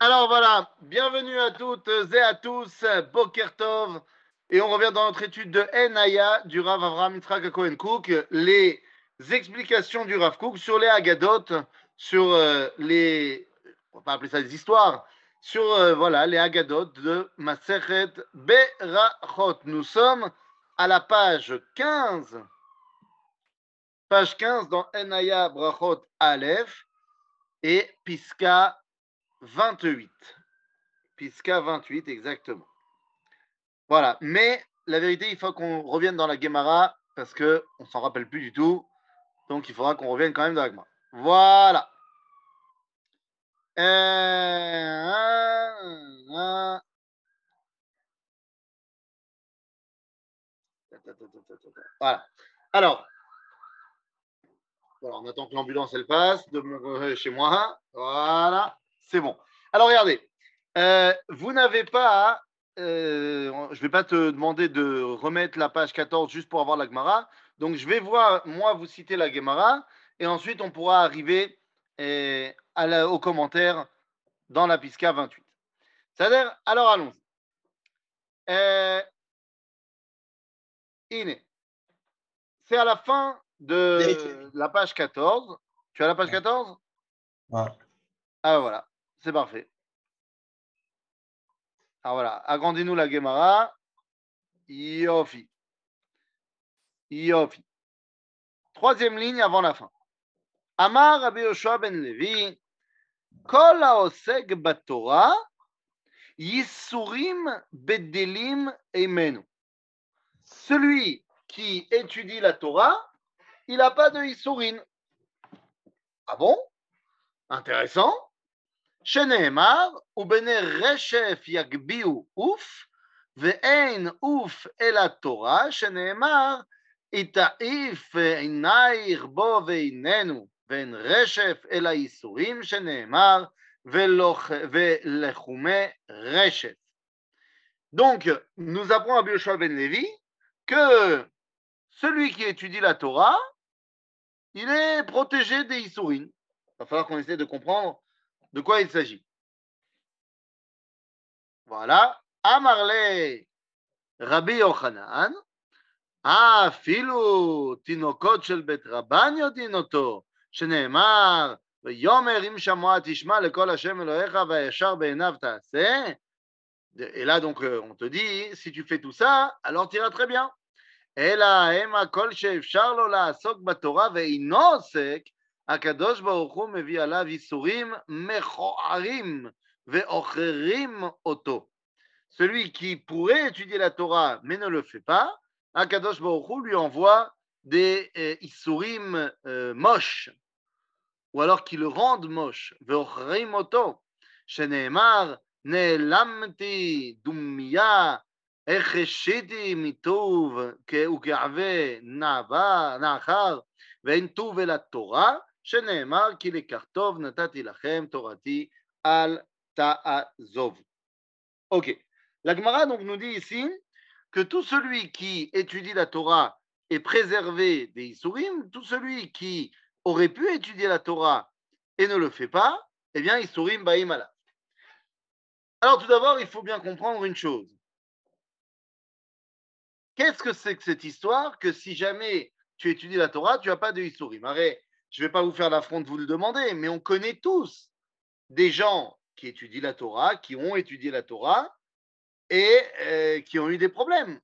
Alors voilà, bienvenue à toutes et à tous, Bokertov. Et on revient dans notre étude de Enaya du Rav Avraham Yitzhak Cohen Cook, les explications du Rav Cook sur les Agadot, sur euh, les, on va pas appeler ça des histoires, sur euh, voilà les Agadot de Masechet Berachot. Nous sommes à la page 15, page 15 dans Enaya Brachot Aleph et Piska 28. Piska 28, exactement. Voilà. Mais la vérité, il faut qu'on revienne dans la Gemara parce qu'on ne s'en rappelle plus du tout. Donc, il faudra qu'on revienne quand même dans la Gemara. Voilà. Euh. Voilà. Alors, on attend que l'ambulance elle passe euh, chez moi. Voilà, c'est bon. Alors regardez, euh, vous n'avez pas, euh, je ne vais pas te demander de remettre la page 14 juste pour avoir la Gemara. Donc je vais voir, moi, vous citer la Gemara et ensuite on pourra arriver euh, à la, aux commentaires dans la Pisca 28. C'est-à-dire, alors allons-y. Euh, Iné. C'est à la fin de la page 14. Tu as la page 14 Ouais. Ah voilà, c'est parfait. Alors voilà, agrandis-nous la Gemara. Yofi. Yofi. Troisième ligne avant la fin. Amar Rabbi Yoshua ben Levi, Kol batorah, Yisurim bedelim emenu. Celui qui étudie la Torah, il n'a pas de Yisurin. Ah bon? Intéressant. שנאמר, ובני רשף יגביהו עוף, ואין עוף אלא תורה, שנאמר, יתעיף עינייך בו ועיננו, ואין רשף אלא ייסורים, שנאמר, ולוח- ולחומי רשף. Donc, nous apprenons à Bioshua ben Levi que celui qui étudie la Torah, il est protégé des Issourim. Il va falloir qu'on essaie de comprendre de quoi il s'agit. Voilà. Amarle Rabbi Yochanan, אפילו תינוקות של בית רבן יודעים אותו, שנאמר, ויאמר אם שמוע תשמע לכל השם אלוהיך והישר בעיניו תעשה. Et là, donc, euh, on te dit, si tu fais tout ça, alors tu iras très bien. אלא המה כל שאפשר לו לעסוק בתורה ואינו עוסק, הקדוש ברוך הוא מביא עליו ייסורים מכוערים ועוכרים אותו. Celui qui pourrait étudier la Torah mais ne le fait pas, Akadosh Baruch Hu lui envoie des euh, isurim euh, moches, ou alors qui le rendent moche. Ve'ochrim oto, sheneemar נעלמתי דומיה, איך השעיתי מטוב וכעבה נעבה- נעכר, ואין טוב אלא תורה, שנאמר כי לקח טוב נתתי לכם תורתי אל תעזוב. Ok. La Gemara donc nous dit ici que tout celui qui étudie la Torah est préservé des Issourim, tout celui qui aurait pu étudier la Torah et ne le fait pas, eh bien Issourim Baïmala. Alors tout d'abord, il faut bien comprendre une chose. Qu'est-ce que c'est que cette histoire que si jamais tu étudies la Torah, tu n'as pas de Issourim Arrête, je ne vais pas vous faire l'affront de vous le demander, mais on connaît tous des gens qui étudient la Torah, qui ont étudié la Torah et euh, qui ont eu des problèmes.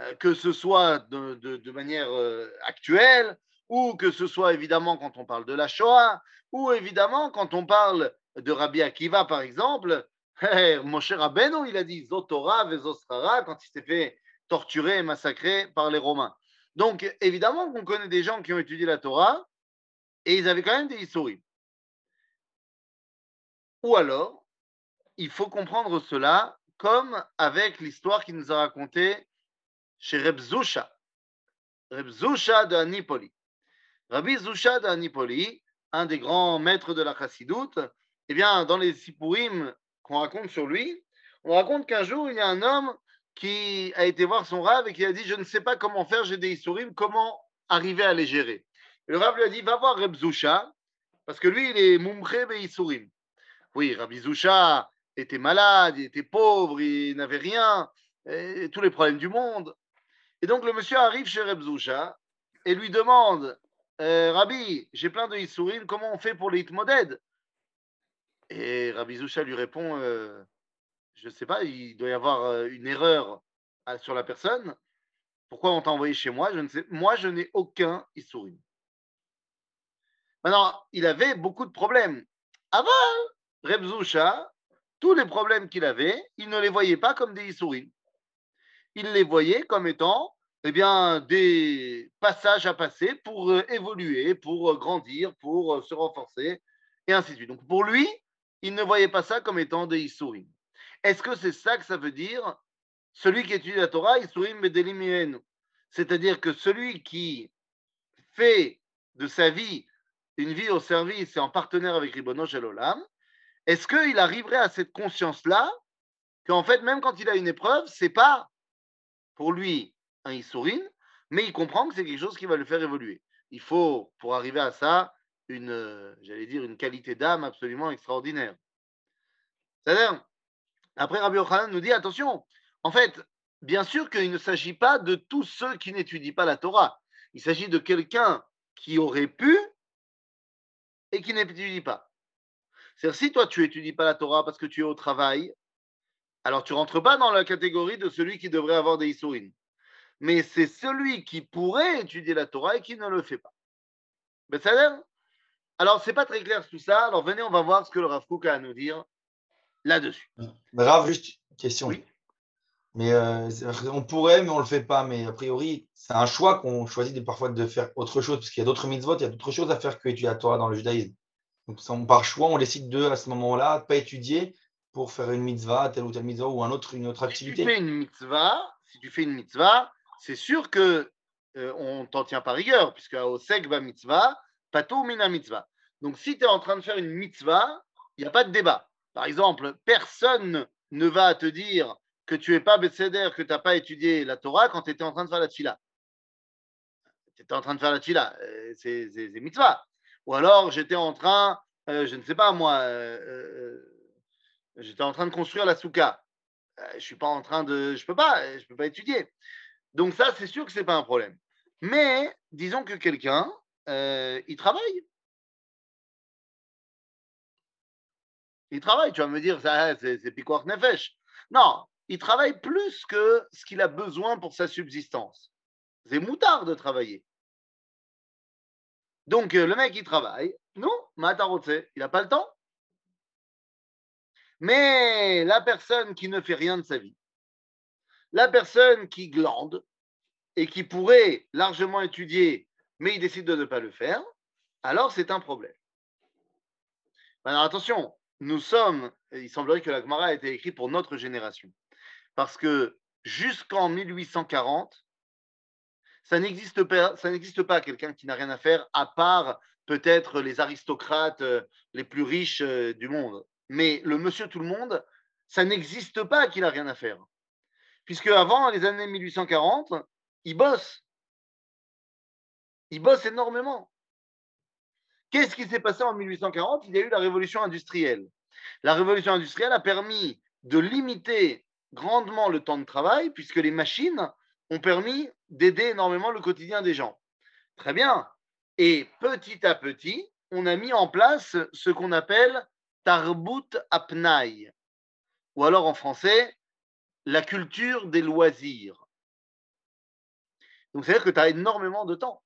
Euh, que ce soit de, manière euh, actuelle, ou que ce soit évidemment quand on parle de la Shoah, ou évidemment quand on parle de Rabbi Akiva, par exemple. Moshe Rabbeinu, il a dit Zotora Vezosrara quand il s'est fait torturer et massacrer par les Romains. Donc, évidemment qu'on connaît des gens qui ont étudié la Torah et ils avaient quand même des Issourim. Ou alors, il faut comprendre cela comme avec l'histoire qu'il nous a racontée chez Reb Zusha. Reb Zusha de Anipoli. Rabbi Zusha de Anipoli, un des grands maîtres de la chassidoute, eh bien, dans les Sipurim qu'on raconte sur lui, on raconte qu'un jour, il y a un homme qui a été voir son rave et qui a dit Je ne sais pas comment faire, j'ai des Issourim, comment arriver à les gérer. Et le rave lui a dit Va voir Reb Zusha, parce que lui, il est Mumche Issourim. Oui, Rabbi Zoucha était malade, il était pauvre, il n'avait rien, tous les problèmes du monde. Et donc le monsieur arrive chez Rabbi Zoucha et lui demande euh, Rabbi, j'ai plein de Issourim, comment on fait pour les Hitmoded Et Rabbi Zoucha lui répond euh, Je ne sais pas, il doit y avoir euh, une erreur sur la personne. Pourquoi on t'a envoyé chez moi? Je ne sais. Moi, je n'ai aucun Issourim. Maintenant, il avait beaucoup de problèmes. Avant, Reb Zoucha, tous les problèmes qu'il avait, il ne les voyait pas comme des Issourim. Il les voyait comme étant eh bien, des passages à passer pour euh, évoluer, pour euh, grandir, pour se renforcer, et ainsi de suite. Donc pour lui, il ne voyait pas ça comme étant des Issourim. Est-ce que c'est ça que ça veut dire? Celui qui étudie la Torah, Issourim Bedelim C'est-à-dire que celui qui fait de sa vie une vie au service et en partenaire avec Ribono Olam, est-ce qu'il arriverait à cette conscience-là qu'en fait, même quand il a une épreuve, c'est pas pour lui un Issourin, mais il comprend que c'est quelque chose qui va le faire évoluer. Il faut, pour arriver à ça, une, j'allais dire, une qualité d'âme absolument extraordinaire. C'est-à-dire, après Rabbi Yochanan nous dit, attention, en fait, bien sûr qu'il ne s'agit pas de tous ceux qui n'étudient pas la Torah. Il s'agit de quelqu'un qui aurait pu et qui n'étudie pas. C'est-à-dire, si toi, tu n'étudies pas la Torah parce que tu es au travail, alors tu rentres pas dans la catégorie de celui qui devrait avoir des Issourin mais c'est celui qui pourrait étudier la Torah et qui ne le fait pas. Mais ça Alors, c'est pas très clair tout ça. Alors, venez, on va voir ce que le Rav Kook a à nous dire là-dessus. Rav, juste une question. Oui. Mais euh, on pourrait, mais on ne le fait pas. Mais a priori, c'est un choix qu'on choisit de, parfois de faire autre chose, parce qu'il y a d'autres mitzvot, il y a d'autres choses à faire que étudier la Torah dans le judaïsme. Donc, par choix, on décide de, à ce moment-là, pas étudier pour faire une mitzvah, telle ou telle mitzvah, ou un autre, une autre activité. Si tu fais une mitzvah, si tu fais une mitzvah, c'est sûr que euh, on t'en tient pas rigueur, puisque au segba mitzvah, pato mina mitzvah. Donc si tu es en train de faire une mitzvah, il n'y a pas de débat. Par exemple, personne ne va te dire que tu n'es pas Besséder, que tu n'as pas étudié la Torah quand tu étais en train de faire la tfila. Tu étais en train de faire la tfila, euh, c'est mitzvah. Ou alors j'étais en train, euh, je ne sais pas moi, j'étais en train de construire la souka. je suis pas en train de, je peux pas, peux pas étudier. Donc ça, c'est sûr que ce n'est pas un problème. Mais disons que quelqu'un, euh, il travaille. Il travaille, tu vas me dire, c'est piquoir nefesh. Non, il travaille plus que ce qu'il a besoin pour sa subsistance. C'est moutard de travailler. Donc euh, le mec, il travaille. Non, Matarotse, il n'a pas le temps. Mais la personne qui ne fait rien de sa vie, la personne qui glande et qui pourrait largement étudier, mais il décide de ne pas le faire, alors c'est un problème. Alors attention, nous sommes, il semblerait que la Gemara a été écrite pour notre génération, parce que jusqu'en 1840, ça n'existe pas, quelqu'un qui n'a rien à faire, à part peut-être les aristocrates euh, les plus riches euh, du monde. Mais le monsieur tout le monde, ça n'existe pas qu'il n'a rien à faire puisque avant les années 1840, il bosse. Il bosse énormément. Qu'est-ce qui s'est passé en 1840 Il y a eu la révolution industrielle. La révolution industrielle a permis de limiter grandement le temps de travail, puisque les machines ont permis d'aider énormément le quotidien des gens. Très bien. Et petit à petit, on a mis en place ce qu'on appelle tarbut apnai, ou alors en français, la culture des loisirs. Donc, c'est-à-dire que tu as énormément de temps.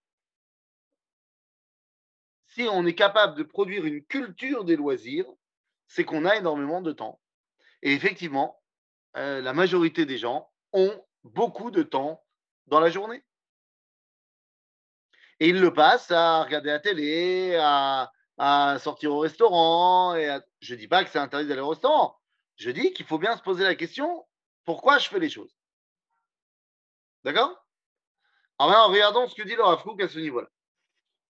On est capable de produire une culture des loisirs, c'est qu'on a énormément de temps. Et effectivement, euh, la majorité des gens ont beaucoup de temps dans la journée. Et ils le passent à regarder la télé, à, sortir au restaurant. Je ne dis pas que c'est interdit d'aller au restaurant. Je dis qu'il faut bien se poser la question pourquoi je fais les choses? D'accord? Alors regardons ce que dit le Rafouk à ce niveau-là.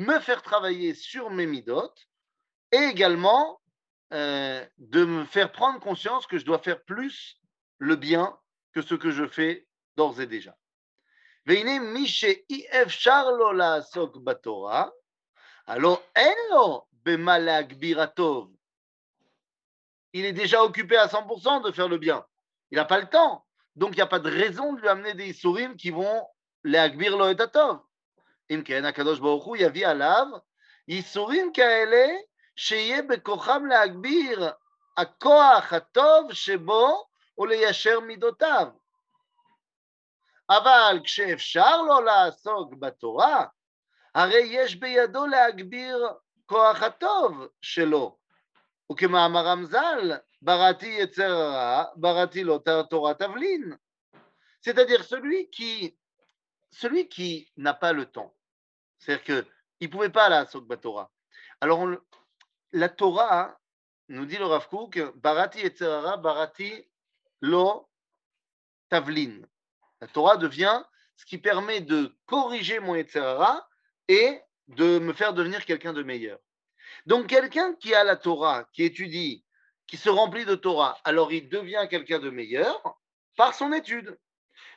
me faire travailler sur mes midotes et également euh, de me faire prendre conscience que je dois faire plus le bien que ce que je fais d'ores et déjà. Il est déjà occupé à 100% de faire le bien. Il n'a pas le temps. Donc, il n'y a pas de raison de lui amener des sourim qui vont l'agbir. אם כן, הקדוש ברוך הוא יביא עליו ייסורים כאלה שיהיה בכוחם להגביר הכוח הטוב שבו וליישר מידותיו. אבל כשאפשר לו לעסוק בתורה, הרי יש בידו להגביר כוח הטוב שלו. וכמאמרם ז"ל, בראתי יצר הרע, בראתי לו תורה תבלין. C'est-à-dire celui qui, celui qui n'a pas le temps. C'est-à-dire qu'il ne pouvait pas à Sokba Torah. Alors, la Torah, nous dit le Rav Kook, Barati et Barati lo tavlin. La Torah devient ce qui permet de corriger mon Yetzerara et de me faire devenir quelqu'un de meilleur. Donc, quelqu'un qui a la Torah, qui étudie, qui se remplit de Torah, alors il devient quelqu'un de meilleur par son étude.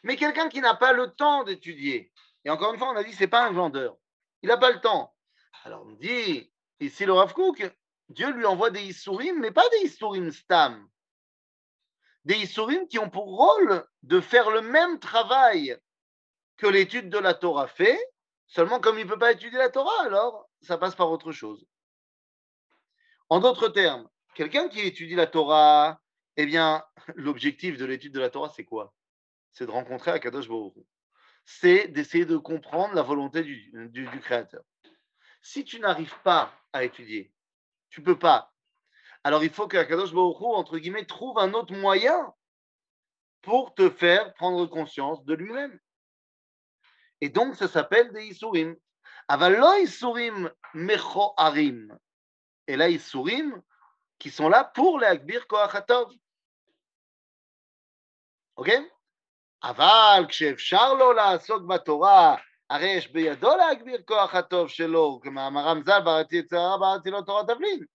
Mais quelqu'un qui n'a pas le temps d'étudier, et encore une fois, on a dit, c'est pas un vendeur, il n'a pas le temps. Alors, on dit, ici le Rav Dieu lui envoie des Issourim, mais pas des Issourim Stam. Des Issourim qui ont pour rôle de faire le même travail que l'étude de la Torah fait, seulement comme il ne peut pas étudier la Torah, alors ça passe par autre chose. En d'autres termes, quelqu'un qui étudie la Torah, eh bien, l'objectif de l'étude de la Torah, c'est quoi? C'est de rencontrer Akadosh Baruch C'est d'essayer de comprendre la volonté du, Créateur. Si tu n'arrives pas à étudier, tu peux pas. Alors il faut que Akadosh Baruch entre guillemets, trouve un autre moyen pour te faire prendre conscience de lui-même. Et donc, ça s'appelle des Isurim. Avalo Isurim Mecho Arim. Et là, Isurim qui sont là pour les Akbir Koachatov. Ok? אבל כשאפשר לו לעסוק בתורה, הרי יש בידו להגביר כוח הטוב שלו, כמאמרם ז"ל, את צערה, בראתי לו תורת תבלין.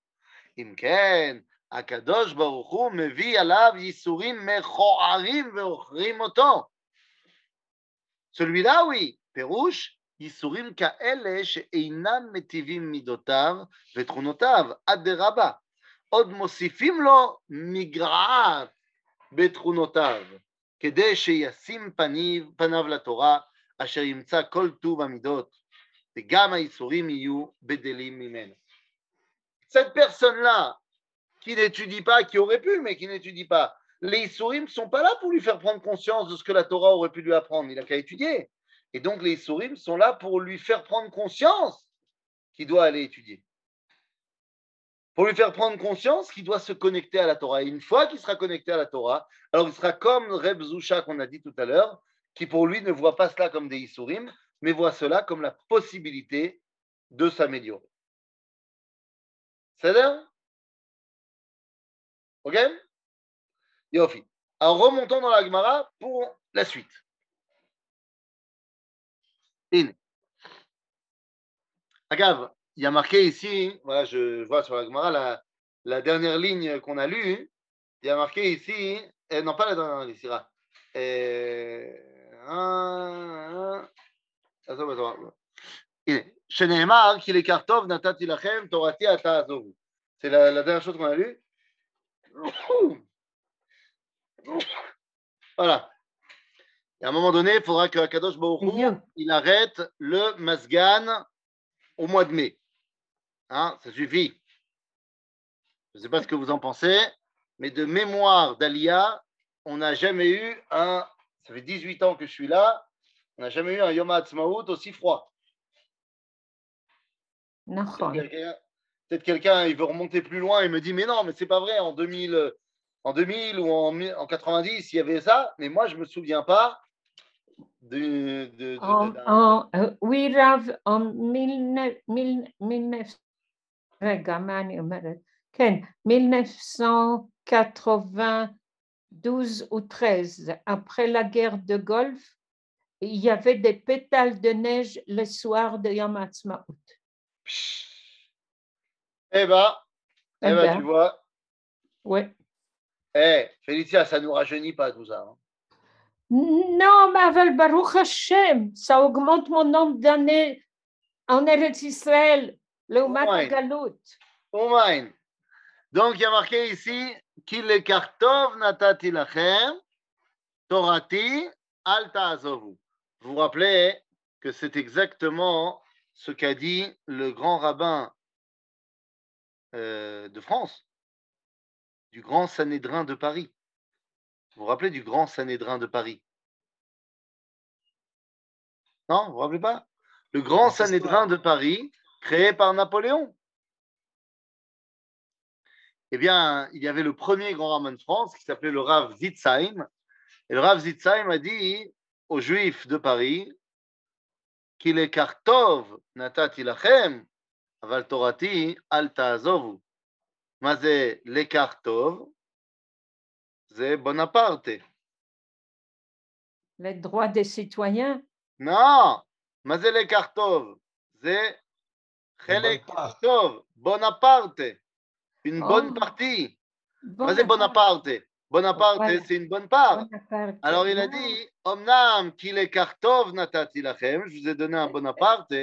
אם כן, הקדוש ברוך הוא מביא עליו ייסורים מכוערים ועוכרים אותו. Oui, פירוש ייסורים כאלה שאינם מטיבים מידותיו ותכונותיו, אדרבה, עוד מוסיפים לו מגרעת בתכונותיו, כדי שישים פניו, פניו לתורה, אשר ימצא כל טוב המידות, וגם הייסורים יהיו בדלים ממנו. Cette personne-là, qui n'étudie pas, qui aurait pu, mais qui n'étudie pas, les Issourim ne sont pas là pour lui faire prendre conscience de ce que la Torah aurait pu lui apprendre. Il n'a qu'à étudier. Et donc les Issourim sont là pour lui faire prendre conscience qu'il doit aller étudier. Pour lui faire prendre conscience qu'il doit se connecter à la Torah. Et une fois qu'il sera connecté à la Torah, alors il sera comme Reb Zusha qu'on a dit tout à l'heure, qui pour lui ne voit pas cela comme des Issourim, mais voit cela comme la possibilité de s'améliorer. C'est-à-dire Ok? Yofi. Alors remontons dans la Gemara pour la suite. In. Agave, il y a marqué ici, hein. voilà, je vois sur la Gemara la, dernière ligne qu'on a lue, hein. il y a marqué ici, hein. eh, non pas la dernière ligne, C'est la, dernière chose qu'on a lue. Voilà. Et à un moment donné, il faudra que Akadosh Baruch il arrête le Mazgan au mois de mai. Hein, ça suffit. Je ne sais pas ce que vous en pensez, mais de mémoire d'Alia, on n'a jamais eu un. Ça fait 18 ans que je suis là, on n'a jamais eu un Yom HaAtzmaut aussi froid. Peut-être quelqu'un, il veut remonter plus loin et me dit, mais non, mais c'est pas vrai, en 2000, en 2000 ou en, en 90, il y avait ça, mais moi, je ne me souviens pas de... de, de, en, en, uh, oui, Rav, en 1900, רגע, מה אני אומרת? Ken, 1992 ou 13, après la guerre de Golfe, il y avait des pétales de neige le soir de Yom Ha'atzmaut. Eh ben, eh Eh ben, ben. tu vois. Ouais. Eh, Félicia, ça nous rajeunit pas tout ça. hein. Non, mais avec Baruch Hashem, ça augmente mon nombre d'années en Eretz Israël, donc, il y a marqué ici qu'il est kartov natati lachem, torati al ta'azovu. Vous vous rappelez que c'est exactement ce qu'a dit le grand rabbin euh, de France, du grand Sanhédrin de Paris. Vous vous rappelez du grand Sanhédrin de Paris? Non, vous vous rappelez pas? Le grand. Sanhédrin de Paris, créé par Napoléon. Eh bien, il y avait le premier grand rabbin de France qui s'appelait le Rav Zitzheim. Et le Rav Zitzheim a dit aux Juifs de Paris qu'il est kartov natati lachem, aval torati al ta'azovu. Mazé l'écartov, c'est Bonaparte. Les droits des citoyens Non, mazé l'écartov, c'est Bonaparte, une bonne oh. partie. Vas-y, Bonaparte. Bonaparte, c'est une bonne part. Alors il a dit, Omnam kartov natati lachem, je vous ai donné un Bonaparte,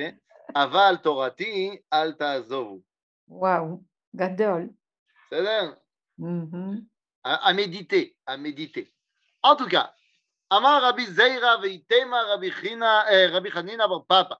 aval torati al ta'azovu. Waouh, gadol. C'est là. Mm-hmm. À, à, méditer, à méditer. En tout cas, Amar Rabbi Zeira veitema Rabbi eh, Hanina bar Papa.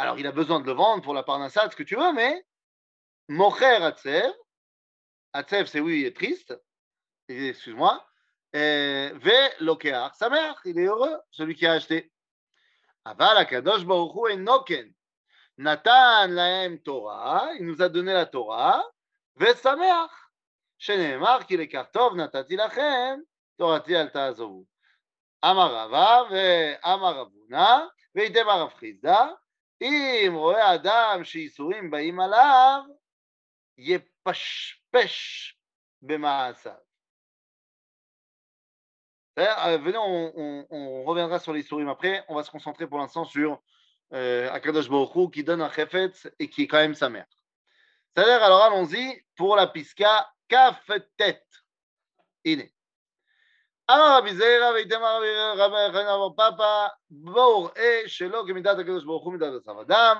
Alors, il a besoin de le vendre pour la parnassa, ce que tu veux, mais Mocher Hatzev, Hatzev, c'est oui, il est triste, Et, excuse-moi, Euh, Ve Lokeach Sameach, il est heureux, celui qui a acheté. Aval Akadosh Baruch Hu Enoken, Natan Lahem Torah, il nous a donné la Torah, Ve Sameach. שנאמר כי לקחתוב נתתי לכם, תורתי אל תעזבו. אמר רבא ואמר רב הונא, ויתם הרב חיסדא, אם רואה אדם שייסורים באים עליו, יפשפש במעשיו. Euh, Venez, on, on- on reviendra sur les souris après. On va se concentrer pour l'instant sur euh, Akadosh Baruch Hu qui donne un chefetz et qui est quand même sa mère. C'est-à-dire, alors allons-y pour la pisca כף ט'. הנה. אמר רבי זעירא ויתמר רבי רבי חנין אמר פאפא בואו ראה שלא כמידת הקדוש ברוך הוא מידת בשר ודם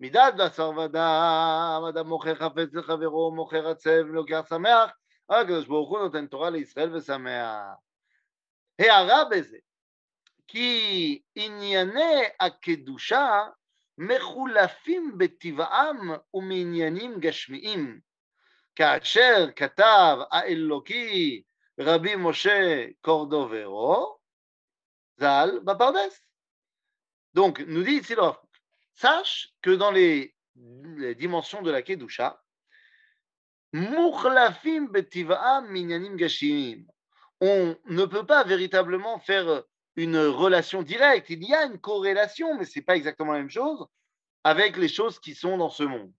מידת בשר ודם אדם מוכר חפץ לחברו מוכר עצב לוקח שמח אבל הקדוש ברוך הוא נותן תורה לישראל ושמח. הערה בזה כי ענייני הקדושה מחולפים בטבעם ומעניינים גשמיים כאשר כתב האלוקי Rabbi Moshe Cordovero, Zal Bapardes. Donc, nous dit Itzilor, sache que dans les, dimensions de la Kedusha, Mourlafim Betiva Minyanim Gashim, on ne peut pas véritablement faire une relation directe. Il y a une corrélation, mais ce n'est pas exactement la même chose, avec les choses qui sont dans ce monde.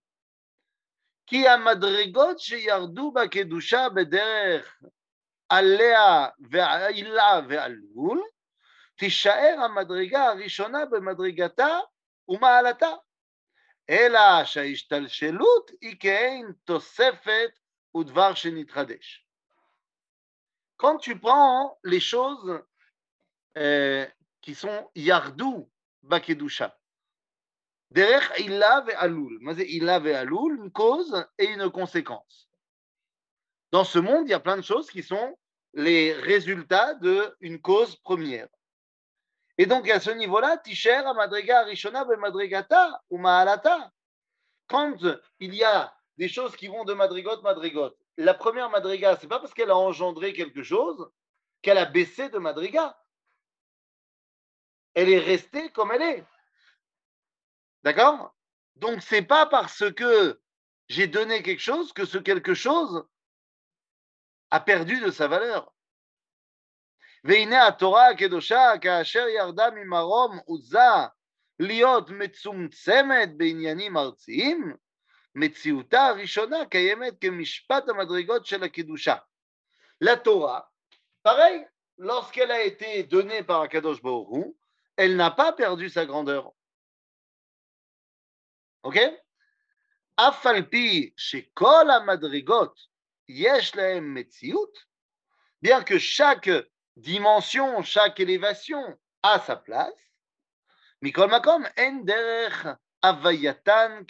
עליה ועילה ועלול, תישאר המדרגה הראשונה במדרגתה ומעלתה. אלא שההשתלשלות היא כעין תוספת ודבר שנתחדש. Quand tu prends les choses euh, qui sont yardou bakedusha, Derech illa ve'alul. Mais illa ve'alul, une cause et une conséquence. Dans ce monde, il y a plein de choses qui sont les résultats d'une cause première. Et donc, à ce niveau-là, Tisher a madriga arishona be madrigata ou. Quand il y a des choses qui vont de madrigot madrigot la première madriga, c'est pas parce qu'elle a engendré quelque chose qu'elle a baissé de madriga. Elle est restée comme elle est. D'accord? Donc c'est pas parce que j'ai donné quelque chose que ce quelque chose a perdu de sa valeur. La Torah, pareil, lorsqu'elle a été donnée par Akadosh Baoru, elle n'a pas perdu sa grandeur. Ok? Afalpi, chez Kol Madrigot, Bien que chaque dimension, chaque élévation a sa place, En Avayatan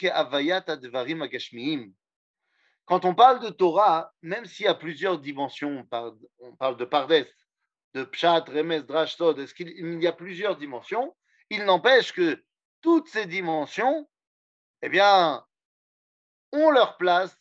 Quand on parle de Torah, même s'il y a plusieurs dimensions, on parle de Pardes, de Pshat, Remes, Drash, Tod, y a plusieurs dimensions? Il n'empêche que toutes ces dimensions, eh bien, ont leur place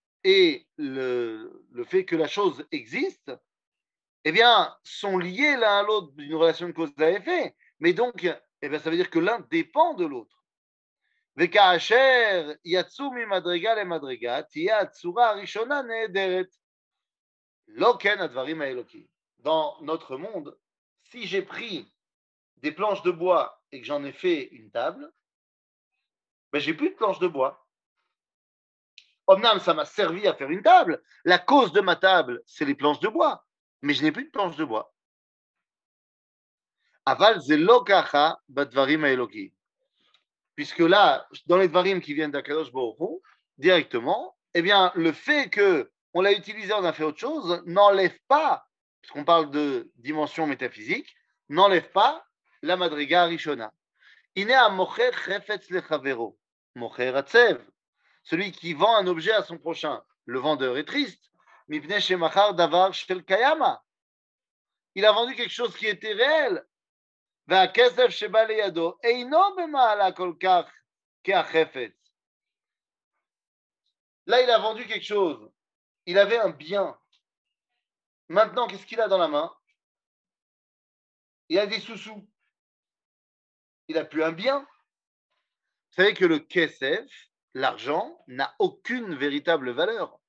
et le, fait que la chose existe, eh bien, sont liés l'un à l'autre d'une relation de cause à effet. Mais donc, eh bien, ça veut dire que l'un dépend de l'autre. E Dans notre monde, si j'ai pris des planches de bois et que j'en ai fait une table, ben j'ai plus de planches de bois. Omnam, ça m'a servi à faire une table. La cause de ma table, c'est les planches de bois. Mais je n'ai plus de planches de bois. Aval zelokacha badvarim haelokim puisque là, dans les varim qui viennent d'Akadosh Baruch directement, eh bien, le fait qu'on l'a utilisé, on a fait autre chose, n'enlève pas, puisqu'on parle de dimension métaphysique, n'enlève pas la madriga rishona. Ine mocher chefetz lechavero, mocher atzev, celui qui vend un objet à son prochain, le vendeur est triste. Il a vendu quelque chose qui était réel. Là, il a vendu quelque chose. Il avait un bien. Maintenant, qu'est-ce qu'il a dans la main? Il a des sous-sous. Il a plus un bien. Vous savez que le kesef, l'argent, n'a aucune véritable valeur.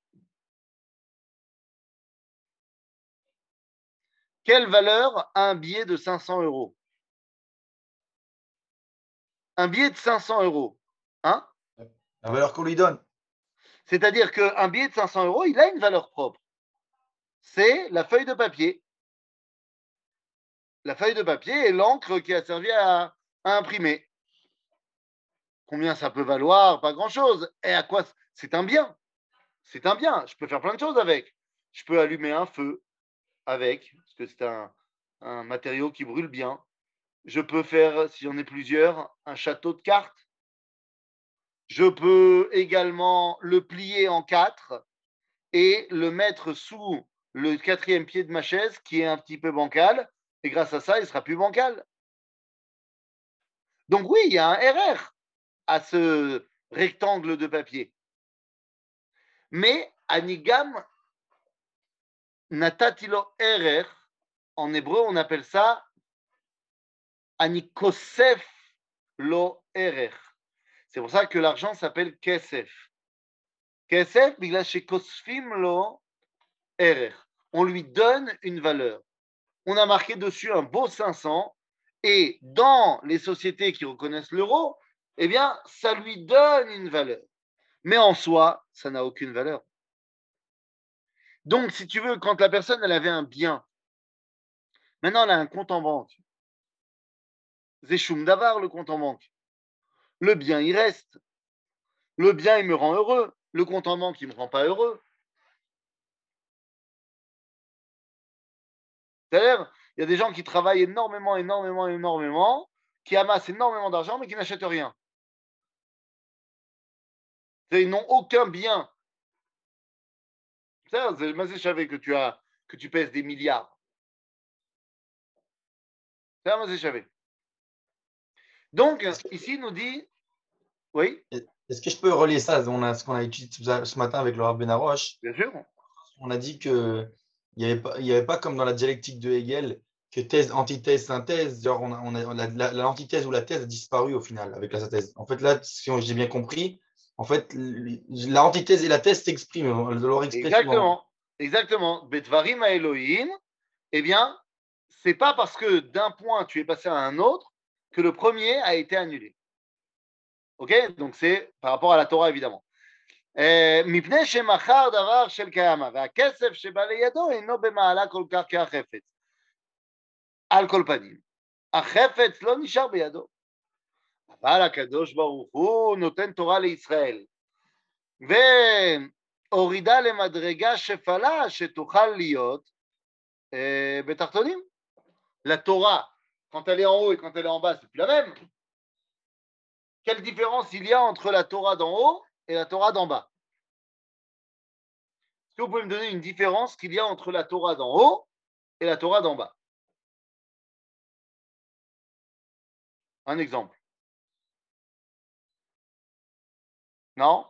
Quelle valeur a un billet de 500 euros? Un billet de 500 euros. Hein? La valeur qu'on lui donne. C'est-à-dire qu'un billet de 500 euros, il a une valeur propre. C'est la feuille de papier. La feuille de papier est l'encre qui a servi à, imprimer. Combien ça peut valoir Pas grand-chose. Et à quoi C'est un bien. C'est un bien. Je peux faire plein de choses avec. Je peux allumer un feu avec, parce que c'est un, un matériau qui brûle bien. Je peux faire, si j'en ai plusieurs, un château de cartes. Je peux également le plier en quatre et le mettre sous le quatrième pied de ma chaise qui est un petit peu bancal. Et grâce à ça, il sera plus bancal. Donc oui, il y a un RR à ce rectangle de papier. Mais Anigam Natatilo RR, en hébreu, on appelle ça Anikosef lo erer. C'est pour ça que l'argent s'appelle kesef. Kesef, kosfim lo erer. On lui donne une valeur. On a marqué dessus un beau 500 et dans les sociétés qui reconnaissent l'euro, eh bien, ça lui donne une valeur. Mais en soi, ça n'a aucune valeur. Donc, si tu veux, quand la personne, elle avait un bien, maintenant elle a un compte en banque, Zeshum Davar, le compte en banque. Le bien, il reste. Le bien, il me rend heureux. Le compte en banque, il ne me rend pas heureux. C'est-à-dire, il y a des gens qui travaillent énormément, énormément, énormément, qui amassent énormément d'argent, mais qui n'achètent rien. Ils n'ont aucun bien. C'est je savais que tu as que tu pèses des milliards. C'est je savais. Donc, ici, il nous dit. Oui? Est-ce que je peux relier ça à ce qu'on a étudié ce matin avec Laura Benaroche? Bien sûr. On a dit que il n'y avait, pas, avait pas comme dans la dialectique de Hegel que thèse, antithèse, synthèse. Genre, on a, on a, l'antithèse ou la thèse a disparu au final avec la synthèse. En fait, là, si j'ai bien compris, en fait, l'antithèse et la thèse s'expriment. Exactement. Exactement. Betvarim a Elohim, eh bien, c'est pas parce que d'un point tu es passé à un autre que le premier a été annulé. Ok Donc c'est par rapport à la Torah évidemment. מפני שמכר דבר של קיימא והכסף שבא לידו אינו במעלה כל כך כהחפץ. על כל פנים, החפץ לא נשאר בידו. אבל הקדוש ברוך הוא נותן תורה לישראל, והורידה למדרגה שפלה שתוכל להיות אה, בתחתונים. לתורה, quand elle est en haut et quand elle est en bas, c'est plus la même. Quelle différence il y a entre la Torah d'en haut et la Torah d'en bas Est-ce que vous pouvez me donner une différence qu'il y a entre la Torah d'en haut et la Torah d'en bas Un exemple. Non?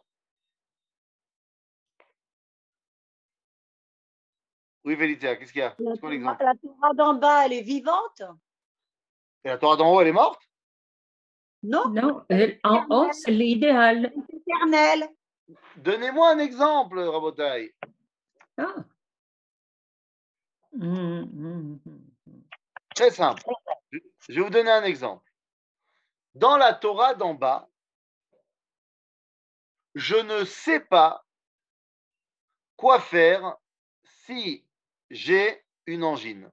Oui, Félicia, qu'est-ce qu'il y a? La, la Torah d'en bas, elle est vivante? Et la Torah d'en haut, elle est morte? Non. Non, en haut, c'est l'idéal. C'est éternel. Donnez-moi un exemple, Rabotai. Ah. Hum, hum, hum. Très simple. Je vais vous donner un exemple. Dans la Torah d'en bas, je ne sais pas quoi faire si j'ai une angine.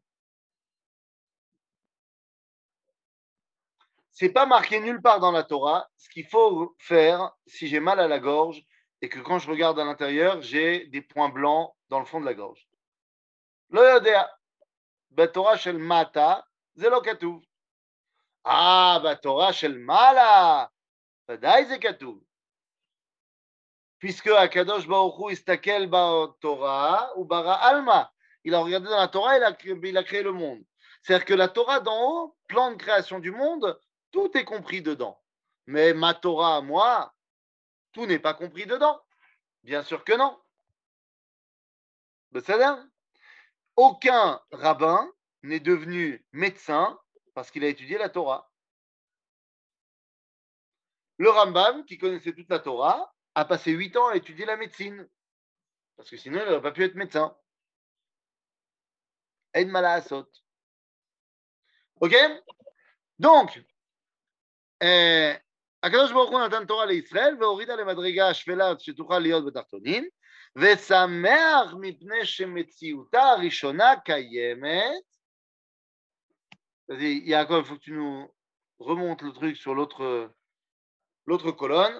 C'est pas marqué nulle part dans la Torah ce qu'il faut faire si j'ai mal à la gorge et que quand je regarde à l'intérieur, j'ai des points blancs dans le fond de la gorge. Torah mata, Ah, Torah mala, puisque Akadosh Baruch istakel Torah ou bara alma. Il a regardé dans la Torah, il a, il a créé le monde. C'est-à-dire que la Torah d'en haut, plan de création du monde, tout est compris dedans. Mais ma Torah moi, tout n'est pas compris dedans. Bien sûr que non. Aucun rabbin n'est devenu médecin parce qu'il a étudié la Torah. Le Rambam, qui connaissait toute la Torah, a passé huit ans à étudier la médecine. Parce que sinon, il n'aurait pas pu être médecin. Aide Malaasot. Ok Donc, הקדוש ברוך הוא נתן תורה לישראל והורידה למדרגה השפלה שתוכל להיות בתחתונים ושמח מפני שמציאותה הראשונה קיימת. Vas-y, Yaakov, il faut que tu nous remontes le truc sur l'autre colonne.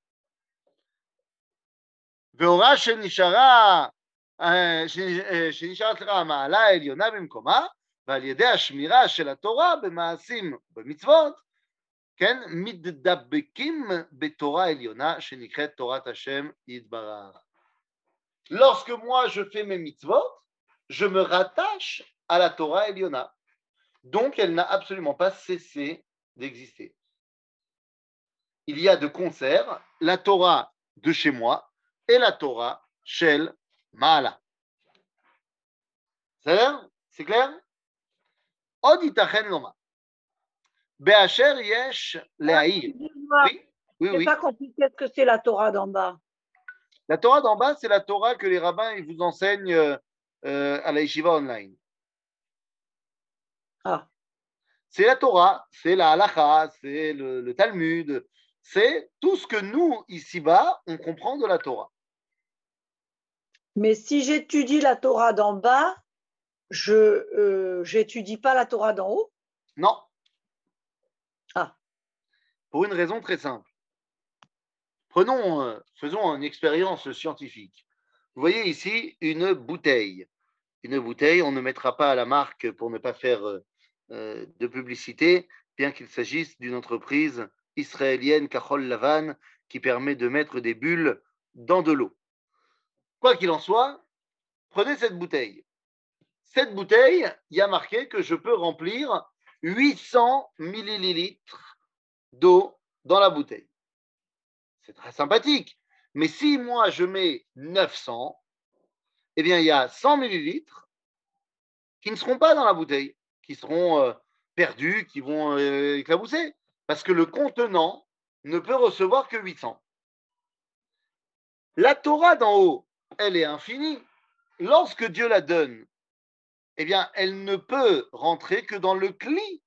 והורה שנשארה, שנשארת לך המעלה העליונה במקומה, ועל ידי השמירה של התורה במעשים ובמצוות, כן, מתדבקים בתורה עליונה שנקראת תורת השם יתברך. Lorsque moi je fais mes mitzvot, je me rattache à la Torah Eliona. Donc elle n'a absolument pas cessé d'exister. Il y a de concert la Torah de chez moi et la Torah Shel Maala. C'est clair עוד ייתכן לומר, באשר יש להעיר. Oui, oui, oui. pas compris qu'est-ce que c'est la Torah d'en bas. La Torah d'en bas, c'est la Torah que les rabbins ils vous enseignent euh, à la yeshiva online. Ah. C'est la Torah, c'est la halacha, c'est le, le Talmud, c'est tout ce que nous, ici-bas, on comprend de la Torah. Mais si j'étudie la Torah d'en bas, je euh, j'étudie pas la Torah d'en haut? Non. Ah. Pour une raison très simple. Prenons, euh, faisons une expérience scientifique. Vous voyez ici une bouteille. Une bouteille, on ne mettra pas la marque pour ne pas faire euh, euh, de publicité, bien qu'il s'agisse d'une entreprise israélienne, Kachol Lavan, qui permet de mettre des bulles dans de l'eau. Quoi qu'il en soit, prenez cette bouteille. Cette bouteille, il y a marqué que je peux remplir 800 millilitres d'eau dans la bouteille. C'est très sympathique. Mais si moi je mets 900, eh bien il y a 100 millilitres qui ne seront pas dans la bouteille, qui seront euh, perdus, qui vont euh, éclabousser, parce que le contenant ne peut recevoir que 800. La Torah d'en haut, elle est infinie. Lorsque Dieu la donne, eh bien, elle ne peut rentrer que dans le cli,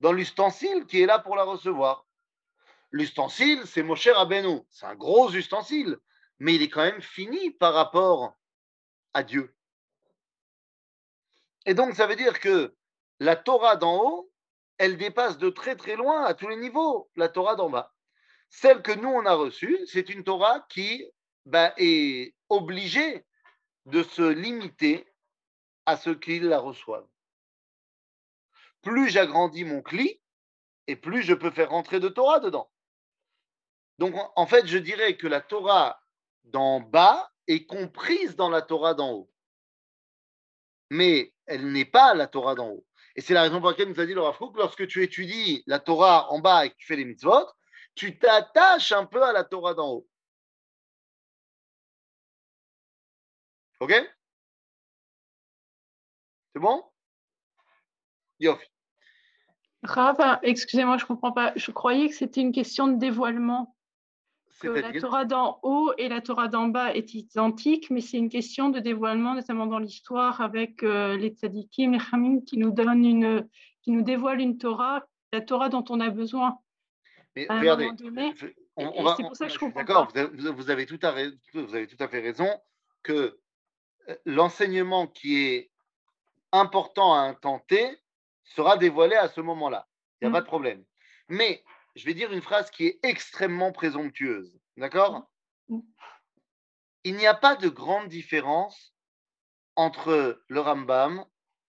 dans l'ustensile qui est là pour la recevoir. L'ustensile, c'est Moshe Rabbeinu. C'est un gros ustensile, mais il est quand même fini par rapport à Dieu. Et donc, ça veut dire que la Torah d'en haut, elle dépasse de très très loin à tous les niveaux la Torah d'en bas. Celle que nous, on a reçue, c'est une Torah qui bah, est obligée de se limiter à ceux qui la reçoivent. Plus j'agrandis mon cli, et plus je peux faire rentrer de Torah dedans. Donc, en- fait, je dirais que la Torah d'en bas est comprise dans la Torah d'en haut. Mais elle n'est pas la Torah d'en haut. Et c'est la raison pour laquelle nous a dit Rav Kook, lorsque tu étudies la Torah en bas et que tu fais les mitzvot, tu t'attaches un peu à la Torah d'en haut. Ok? C'est bon? Yofi. Rav, excusez-moi, je comprends pas. Je croyais que c'était une question de dévoilement. Que la Torah d'en haut et la Torah d'en bas est identique, mais c'est une question de dévoilement, notamment dans l'histoire avec euh, les tzadikim, les chamim, qui nous donnent une, qui nous dévoilent une Torah, la Torah dont on a besoin. Mais À regardez, c'est pour ça que je comprends D'accord, vous avez, vous avez tout à, vous avez tout à fait raison que l'enseignement qui est important à T sera dévoilé à ce moment-là. Il n'y a Mm. pas de problème. Mais je vais dire une phrase qui est extrêmement présomptueuse. D'accord? Mm. Il n'y a pas de grande différence entre le Rambam,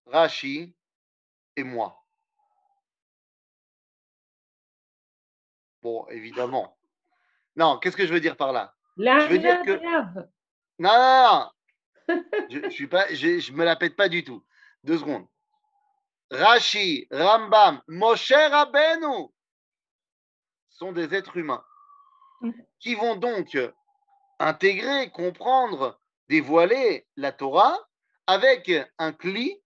Rashi et moi. Bon, évidemment. Non, qu'est-ce que je veux dire par là? Là, Je veux dire que-. Non, non, non. Je, je suis pas, je, je me la pète pas du tout. Deux secondes. Rashi, Rambam, Moshe Rabbeinu sont des êtres humains Mm. qui vont donc intégrer, comprendre, dévoiler la Torah avec un cli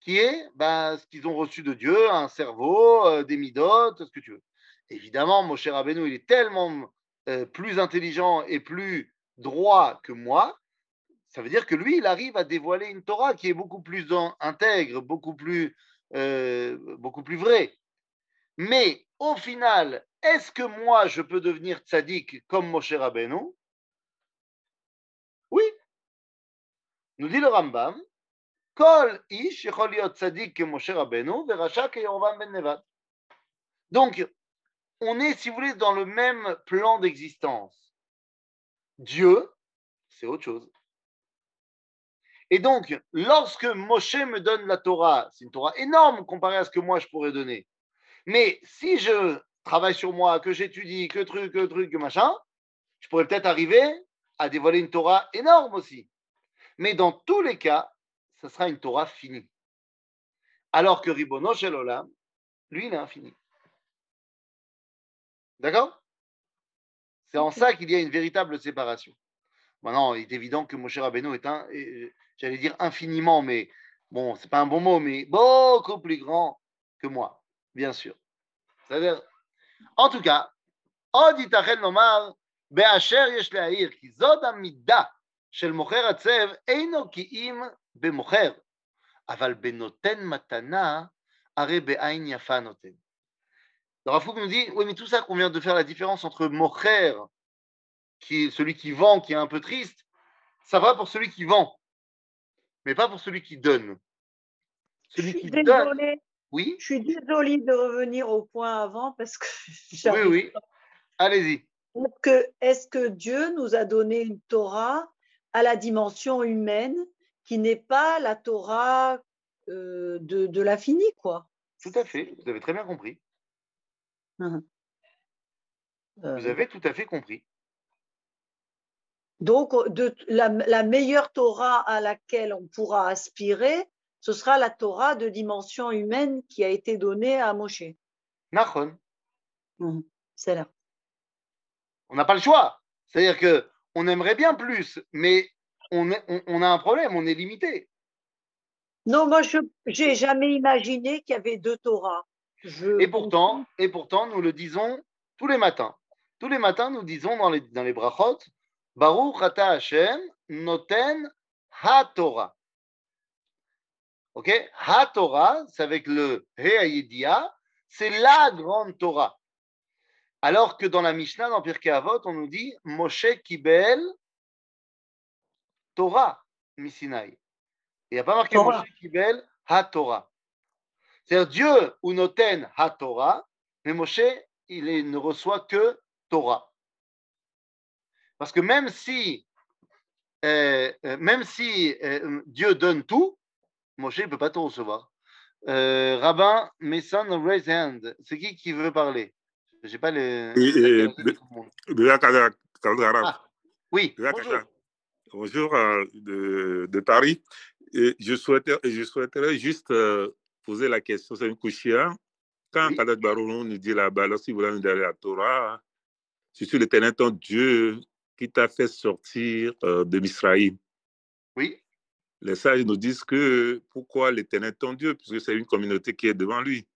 qui est ben, ce qu'ils ont reçu de Dieu, un cerveau, euh, des midotes, ce que tu veux. Évidemment, Moshe Rabbeinu, il est tellement euh, plus intelligent et plus droit que moi, ça veut dire que lui, il arrive à dévoiler une Torah qui est beaucoup plus intègre, beaucoup plus, euh, beaucoup plus vraie. Mais au final, est-ce que moi, je peux devenir tzaddik comme Moshe Rabbeinu? Oui. Nous dit le Rambam, Kol ish tzaddik Rabbeinu, ben. Donc, on est, si vous voulez, dans le même plan d'existence. Dieu, c'est autre chose. Et donc, lorsque Moshe me donne la Torah, c'est une Torah énorme comparée à ce que moi je pourrais donner. Mais si je travaille sur moi, que j'étudie, que truc, que truc, que machin, je pourrais peut-être arriver à dévoiler une Torah énorme aussi. Mais dans tous les cas, ce sera une Torah finie. Alors que Ribono Shel Olam, lui, il est infini. D'accord? C'est en ça qu'il y a une véritable séparation. Maintenant, il est évident que Moshe Rabbeinu est un, et, euh, j'allais dire infiniment, mais bon, c'est pas un bon mot, mais beaucoup plus grand que moi, bien sûr. C'est-à-dire, en tout cas, עוד ייתכן לומר, באשר יש להעיר, כי זאת המידה של מוכר הצב, אינו כי אם bemocher, aval benoten matana, are be'ain yafa noten. Le Rafouk nous dit, oui, mais tout ça qu'on vient de faire la différence entre mocher, qui est celui qui vend, qui est un peu triste, ça va pour celui qui vend, mais pas pour celui qui donne. Je suis qui donne, désolée, oui, je suis désolée de revenir au point avant parce que oui, oui, allez-y. Est-ce que, est-ce que Dieu nous a donné une Torah à la dimension humaine qui n'est pas la Torah euh, de, de l'infini, quoi? Tout à fait, vous avez très bien compris. Euh, Vous avez tout à fait compris. Donc, de, la, la meilleure Torah à laquelle on pourra aspirer, ce sera la Torah de dimension humaine qui a été donnée à Moshe. Nachon, C'est là. on n'a pas le choix. C'est-à-dire que on aimerait bien plus, mais on, est- on- on a un problème, on est limité. Non, moi, je n'ai jamais imaginé qu'il y avait deux Torahs. Je Et pourtant, et pourtant, nous le disons tous les matins. Tous les matins, nous disons dans les, dans les brachot, Baruch ata Hashem noten ha-Torah. Ok? Ha-Torah, c'est avec le He c'est la grande Torah. Alors que dans la Mishnah, dans Pirkei Avot, on nous dit Moshe Kibel Torah Misinaï. Il n'y a pas marqué Torah. Moshe Kibel Ha-Torah. C'est-à-dire Dieu ou noten ha-Torah, mais Moshe, il ne reçoit que Torah. Parce que même si, euh, euh, même si euh, Dieu donne tout, Moshe ne peut pas tout recevoir. Euh, Rabbin, Mason, raise hand. C'est qui qui veut parler? J'ai pas le. Oui. Ah, Oui, bonjour. De, de Paris. Et je, souhaitais, je souhaiterais juste poser la question, c'est une couchia. Quand Oui. Kadat Baroulon nous dit là-bas, lorsqu'il voulait nous donner la Torah, je suis l'éternel ton Dieu qui t'a fait sortir euh, de Misraïm. Oui, Les sages nous disent que pourquoi l'éternel ton Dieu, puisque c'est une communauté qui est devant lui.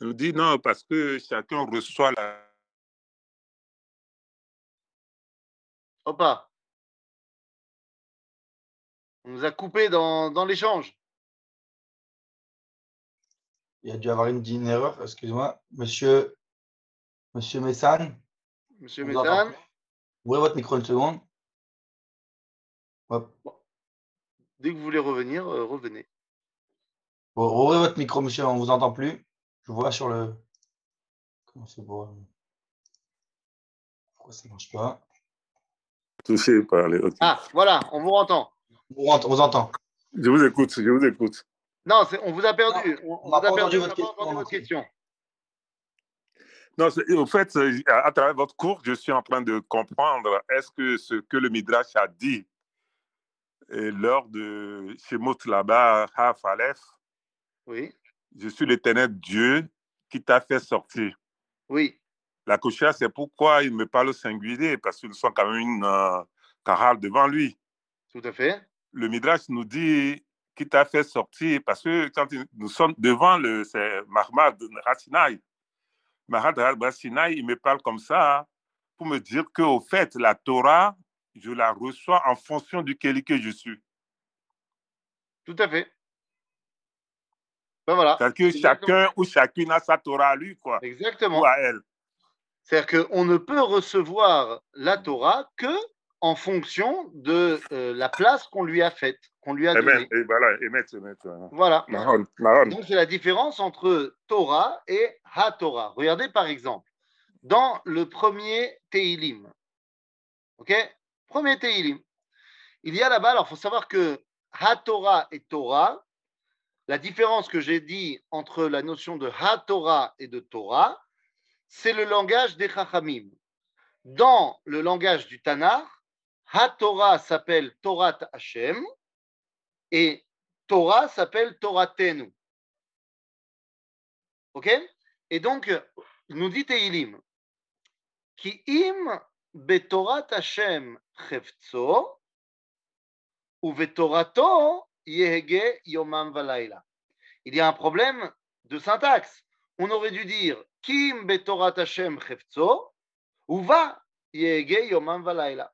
Il nous dit non, parce que chacun reçoit la. Opa. On nous a coupé dans, dans l'échange. Il y a dû avoir une, une erreur, excuse-moi. Monsieur, Monsieur Messan, Monsieur Messan? Ouvrez votre micro une seconde. Hop. dès que vous voulez revenir, euh, revenez. Bon, ouvrez votre micro, monsieur, on ne vous entend plus. Je vois sur le. Comment c'est beau hein. Pourquoi ça ne marche pas? Touché par les. Ah, voilà, on vous entend. On vous entend. Je vous écoute, je vous écoute. Non, c'est- on vous a perdu. On, on n'a vous pas a entendu n'a pas question entendu votre question. Non, au fait, euh, à, à travers votre cours, je suis en train de comprendre est-ce que ce que le Midrash a dit lors de Shemot là-bas, Haf Aleph, Oui, je suis l'éternel Dieu qui t'a fait sortir. oui, La Koshia, c'est pourquoi il me parle au singulier, parce qu'ils sont quand même une euh, chorale devant lui. tout à fait. Le Midrash nous dit qui t'a fait sortir, parce que quand nous sommes devant le Mahmad Rassinaï, Mahmad Rassinaï, il me parle comme ça pour me dire qu'au fait, la Torah, je la reçois en fonction du Kéli que je suis. Tout à fait. Ben voilà. C'est-à-dire que Exactement. chacun ou chacune a sa Torah à lui, quoi, Exactement. ou à elle. C'est-à-dire qu'on ne peut recevoir la Torah que en fonction de euh, la place qu'on lui a faite, qu'on lui a Amen. donnée. Et voilà, Amen, Amen, Amen. Voilà. Donc, c'est la différence entre Torah et Ha-Torah. Regardez par exemple, dans le premier Teilim, OK? Premier Teilim, il y a là-bas, alors il faut savoir que Ha-Torah et Torah, la différence que j'ai dit entre la notion de Ha-Torah et de Torah, c'est le langage des Chachamim. Dans le langage du Tanakh, Ha-Torah s'appelle Torah Hashem et Torah s'appelle Toratenu. Ok? Et donc, il nous dit Teilim, Ki im betorat Hashem chefzo, ou vetorato yehege yomam valayla. Il y a un problème de syntaxe. On aurait dû dire Kim betorat Hashem chefzo, ou va yehege yomam valayla.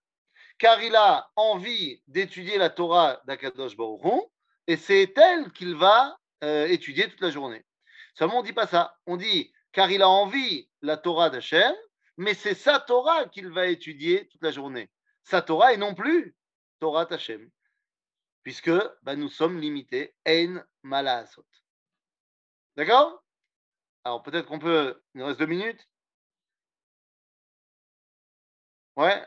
Car il a envie d'étudier la Torah d'Akadosh Baruch Hu, et c'est elle qu'il va euh, étudier toute la journée. Seulement, on ne dit pas ça. On dit car il a envie la Torah d'Hachem, mais c'est sa Torah qu'il va étudier toute la journée. Sa Torah et non plus Torah d'Hachem. Puisque bah, nous sommes limités. Ein malasot. D'accord? Alors peut-être qu'on peut. Il nous reste deux minutes? Ouais,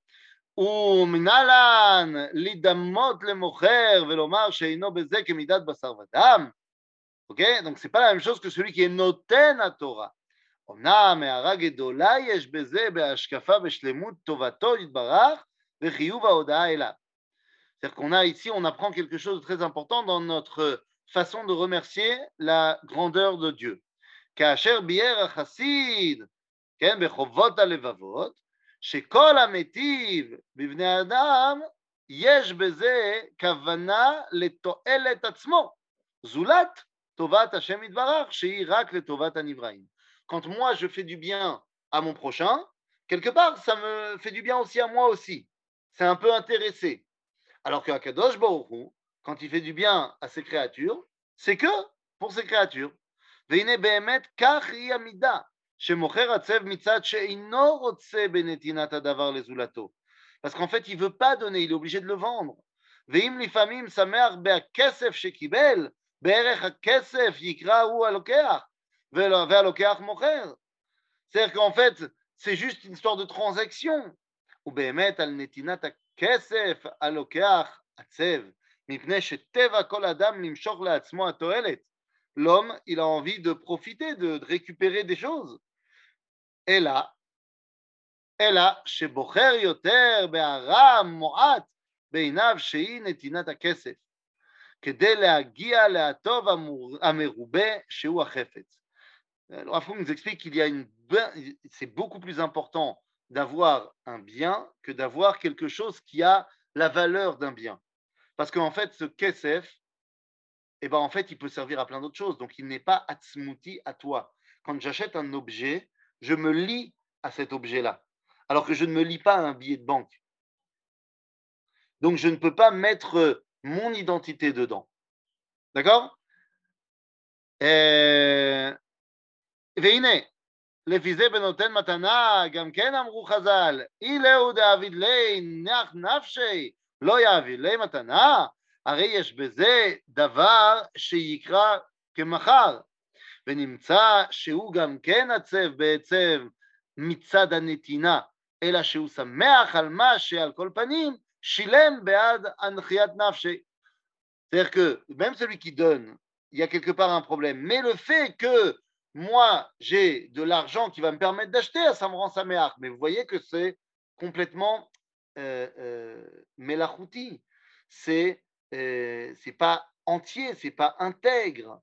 ומנהלן להידמות למוכר ולומר שאינו בזה כמידת בשר ודם. אוקיי? donc c'est pas la même chose que celui qui est נותן התורה. אמנם הערה גדולה יש בזה בהשקפה בשלמות טובתו יתברך וחיוב ההודעה אליו. C'est-à-dire qu'on a ici, on apprend quelque chose de très important dans notre façon de remercier la grandeur de Dieu. כאשר ביאר החסיד, כן, בחובות הלבבות, שכל המטיב בבני אדם, יש בזה כוונה לתועלת עצמו, זולת טובת השם יתברך, שהיא רק לטובת הנבראים. Quand moi je fais du bien à mon prochain, quelque part ça me fait du bien aussi à moi aussi. C'est un peu intéressé. Alors qu'à Kadosh Baruch quand il fait du bien à ses créatures, c'est que pour ses créatures. והנה באמת כך היא המידה שמוכר הצב מצד שאינו רוצה בנתינת הדבר לזולתו. Parce qu'en fait, il ne veut pas donner, il est obligé de le vendre. ואם לפעמים שמח בכסף שקיבל, בערך הכסף יקרא הוא הלוקח, והלוקח מוכר. C'est-à-dire qu'en fait, c'est juste une histoire de transaction. ובאמת על נתינת הכסף הלוקח עצב, מפני שטבע כל אדם למשוך לעצמו התועלת. L'homme, il a envie de profiter, de, de récupérer des choses. Et là, אלא שבוחר יותר בהרע מועט בעיניו שהיא נתינת הכסף, כדי להגיע להטוב המרובה שהוא החפץ. Le Rav nous explique qu'il y a une c'est beaucoup plus important d'avoir un bien que d'avoir quelque chose qui a la valeur d'un bien. Parce qu'en fait, ce kesef, eh ben, en fait, il peut servir à plein d'autres choses. Donc, il n'est pas atzmuti à toi. Quand j'achète un objet, je me lie à cet objet-là, alors que je ne me lie pas à un billet de banque. Donc, je ne peux pas mettre mon identité dedans. D'accord והנה, לפי זה בנותן מתנה, גם כן אמרו חז"ל, אילהו דאביד לי נח נפשי, לא יעביד לי מתנה, הרי יש בזה דבר שיקרא כמחר, ונמצא שהוא גם כן עצב בעצב מצד הנתינה, אלא שהוא שמח על מה שעל כל פנים שילם בעד הנחיית נפשי. C'est-à-dire que même celui qui donne, il y a quelque part un problème. Mais le fait que moi, j'ai de l'argent qui va me permettre d'acheter, ça me rend sa méarque. Mais vous voyez que c'est complètement euh, euh, melachouti. C'est euh, c'est pas entier, c'est pas intègre.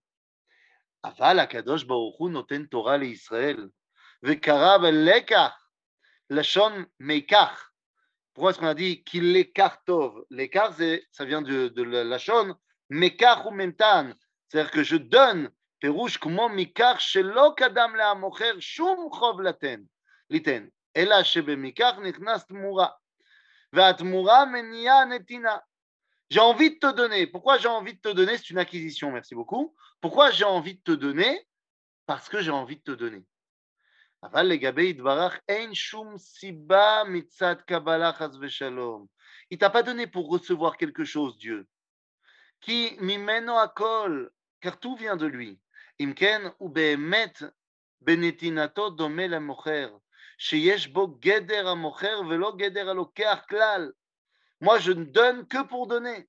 אבל הקדוש ברוך הוא נותן תורה לישראל, וקרא בלקח, לשון מיקח. Pourquoi est-ce qu'on a dit qu'il l'écart tov L'écart, ça vient de, de la lachon, mekach ou mentan. C'est-à-dire que je donne פירוש כמו מכך שלא קדם להמוכר שום חוב לתן, ליתן, אלא שבמכך נכנס תמורה, והתמורה מניעה נתינה. J'ai envie de te donner. Pourquoi j'ai envie de te donner C'est une acquisition, merci beaucoup. Pourquoi j'ai envie de te donner? Parce que j'ai envie de te donner. Il t'a pas donné pour recevoir quelque chose, Dieu. Qui mimeno akol, car tout vient de lui. Imken ou behemet benetinato dome la mocher, sheyesh bo geder a mocher velo geder a klal. Moi, je ne donne que pour donner.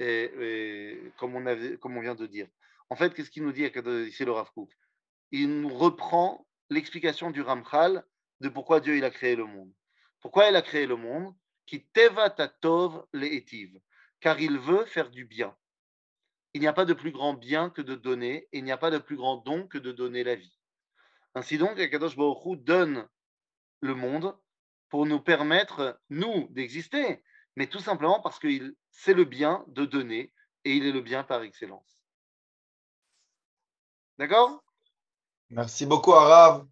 euh, comme, on vient de dire. En fait, qu'est-ce qu'il nous dit ici le Rav Il nous reprend l'explication du Ramchal de pourquoi Dieu il a créé le monde. Pourquoi il a créé le monde? Qui teva tatov le'etiv, car il veut faire du bien. Il n'y a pas de plus grand bien que de donner, et il n'y a pas de plus grand don que de donner la vie. Ainsi donc, Akadosh Baruch donne le monde pour nous permettre, nous, d'exister, mais tout simplement parce que c'est le bien de donner, et il est le bien par excellence. D'accord? Merci beaucoup, Arav.